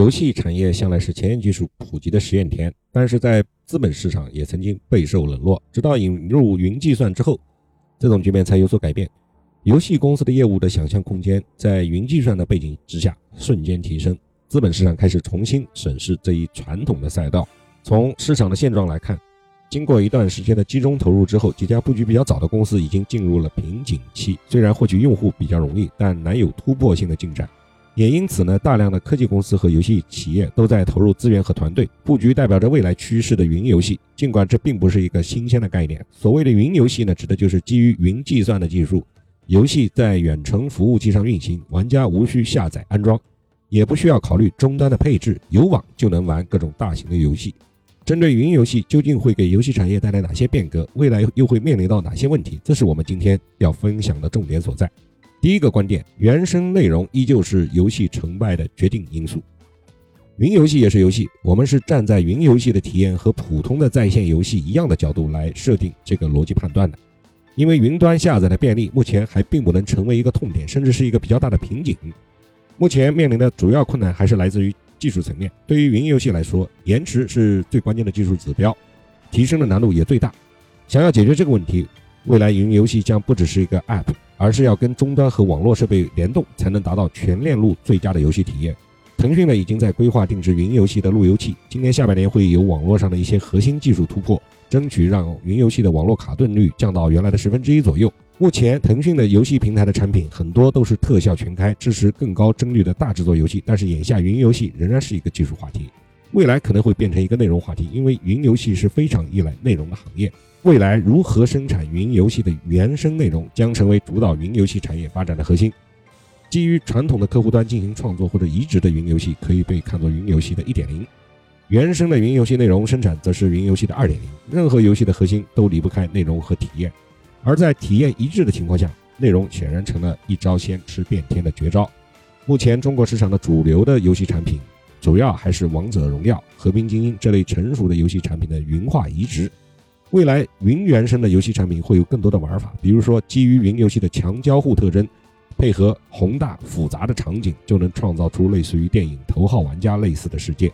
游戏产业向来是前沿技术普及的实验田，但是在资本市场也曾经备受冷落。直到引入云计算之后，这种局面才有所改变。游戏公司的业务的想象空间在云计算的背景之下瞬间提升，资本市场开始重新审视这一传统的赛道。从市场的现状来看，经过一段时间的集中投入之后，几家布局比较早的公司已经进入了瓶颈期。虽然获取用户比较容易，但难有突破性的进展。也因此呢，大量的科技公司和游戏企业都在投入资源和团队布局，代表着未来趋势的云游戏。尽管这并不是一个新鲜的概念，所谓的云游戏呢，指的就是基于云计算的技术，游戏在远程服务器上运行，玩家无需下载安装，也不需要考虑终端的配置，有网就能玩各种大型的游戏。针对云游戏究竟会给游戏产业带来哪些变革，未来又会面临到哪些问题，这是我们今天要分享的重点所在。第一个观点，原生内容依旧是游戏成败的决定因素。云游戏也是游戏，我们是站在云游戏的体验和普通的在线游戏一样的角度来设定这个逻辑判断的。因为云端下载的便利，目前还并不能成为一个痛点，甚至是一个比较大的瓶颈。目前面临的主要困难还是来自于技术层面。对于云游戏来说，延迟是最关键的技术指标，提升的难度也最大。想要解决这个问题，未来云游戏将不只是一个 App。而是要跟终端和网络设备联动，才能达到全链路最佳的游戏体验。腾讯呢，已经在规划定制云游戏的路由器，今年下半年会有网络上的一些核心技术突破，争取让云游戏的网络卡顿率降到原来的十分之一左右。目前，腾讯的游戏平台的产品很多都是特效全开，支持更高帧率的大制作游戏，但是眼下云游戏仍然是一个技术话题。未来可能会变成一个内容话题，因为云游戏是非常依赖内容的行业。未来如何生产云游戏的原生内容，将成为主导云游戏产业发展的核心。基于传统的客户端进行创作或者移植的云游戏，可以被看作云游戏的一点零；原生的云游戏内容生产，则是云游戏的二点零。任何游戏的核心都离不开内容和体验，而在体验一致的情况下，内容显然成了一招先吃遍天的绝招。目前中国市场的主流的游戏产品。主要还是《王者荣耀》《和平精英》这类成熟的游戏产品的云化移植。未来云原生的游戏产品会有更多的玩法，比如说基于云游戏的强交互特征，配合宏大复杂的场景，就能创造出类似于电影《头号玩家》类似的世界。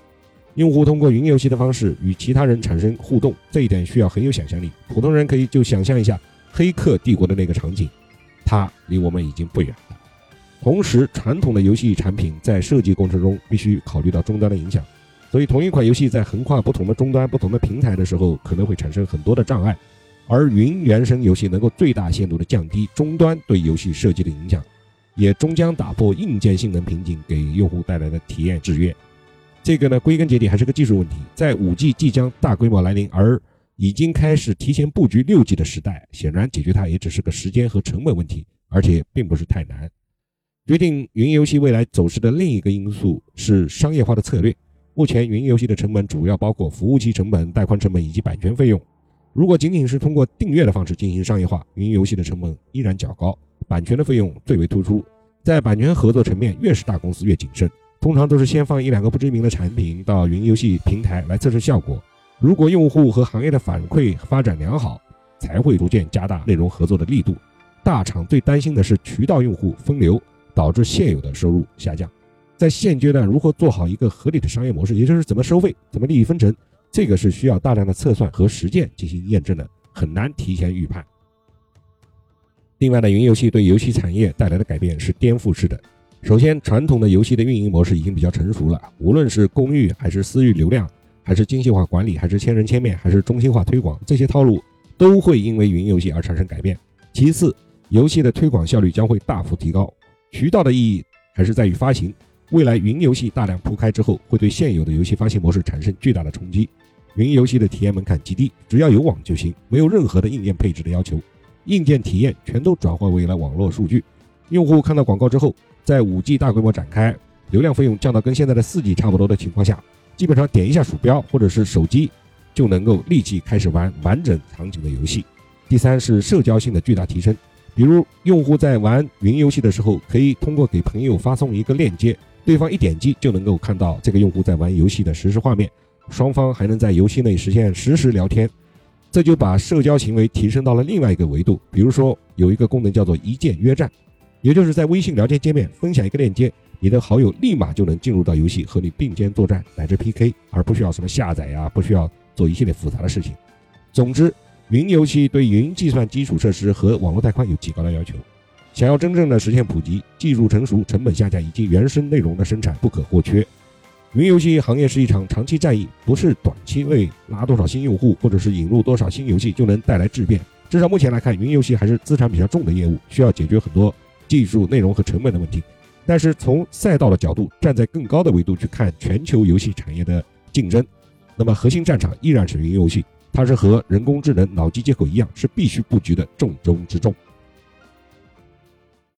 用户通过云游戏的方式与其他人产生互动，这一点需要很有想象力。普通人可以就想象一下《黑客帝国》的那个场景，它离我们已经不远了。同时，传统的游戏产品在设计过程中必须考虑到终端的影响，所以同一款游戏在横跨不同的终端、不同的平台的时候，可能会产生很多的障碍。而云原生游戏能够最大限度地降低终端对游戏设计的影响，也终将打破硬件性能瓶颈给用户带来的体验制约。这个呢，归根结底还是个技术问题。在 5G 即将大规模来临，而已经开始提前布局 6G 的时代，显然解决它也只是个时间和成本问题，而且并不是太难。决定云游戏未来走势的另一个因素是商业化的策略。目前，云游戏的成本主要包括服务器成本、带宽成本以及版权费用。如果仅仅是通过订阅的方式进行商业化，云游戏的成本依然较高，版权的费用最为突出。在版权合作层面，越是大公司越谨慎，通常都是先放一两个不知名的产品到云游戏平台来测试效果。如果用户和行业的反馈发展良好，才会逐渐加大内容合作的力度。大厂最担心的是渠道用户分流。导致现有的收入下降，在现阶段如何做好一个合理的商业模式，也就是怎么收费、怎么利益分成，这个是需要大量的测算和实践进行验证的，很难提前预判。另外呢，云游戏对游戏产业带来的改变是颠覆式的。首先，传统的游戏的运营模式已经比较成熟了，无论是公域还是私域流量，还是精细化管理，还是千人千面，还是中心化推广，这些套路都会因为云游戏而产生改变。其次，游戏的推广效率将会大幅提高。渠道的意义还是在于发行。未来云游戏大量铺开之后，会对现有的游戏发行模式产生巨大的冲击。云游戏的体验门槛极低，只要有网就行，没有任何的硬件配置的要求，硬件体验全都转换为了网络数据。用户看到广告之后，在 5G 大规模展开、流量费用降到跟现在的 4G 差不多的情况下，基本上点一下鼠标或者是手机，就能够立即开始玩完整场景的游戏。第三是社交性的巨大提升。比如，用户在玩云游戏的时候，可以通过给朋友发送一个链接，对方一点击就能够看到这个用户在玩游戏的实时画面，双方还能在游戏内实现实时聊天，这就把社交行为提升到了另外一个维度。比如说，有一个功能叫做一键约战，也就是在微信聊天界面分享一个链接，你的好友立马就能进入到游戏和你并肩作战乃至 PK，而不需要什么下载呀，不需要做一系列复杂的事情。总之，云游戏对云计算基础设施和网络带宽有极高的要求。想要真正的实现普及，技术成熟、成本下降以及原生内容的生产不可或缺。云游戏行业是一场长期战役，不是短期内拉多少新用户或者是引入多少新游戏就能带来质变。至少目前来看，云游戏还是资产比较重的业务，需要解决很多技术、内容和成本的问题。但是从赛道的角度，站在更高的维度去看全球游戏产业的竞争，那么核心战场依然是云游戏，它是和人工智能、脑机接口一样，是必须布局的重中之重。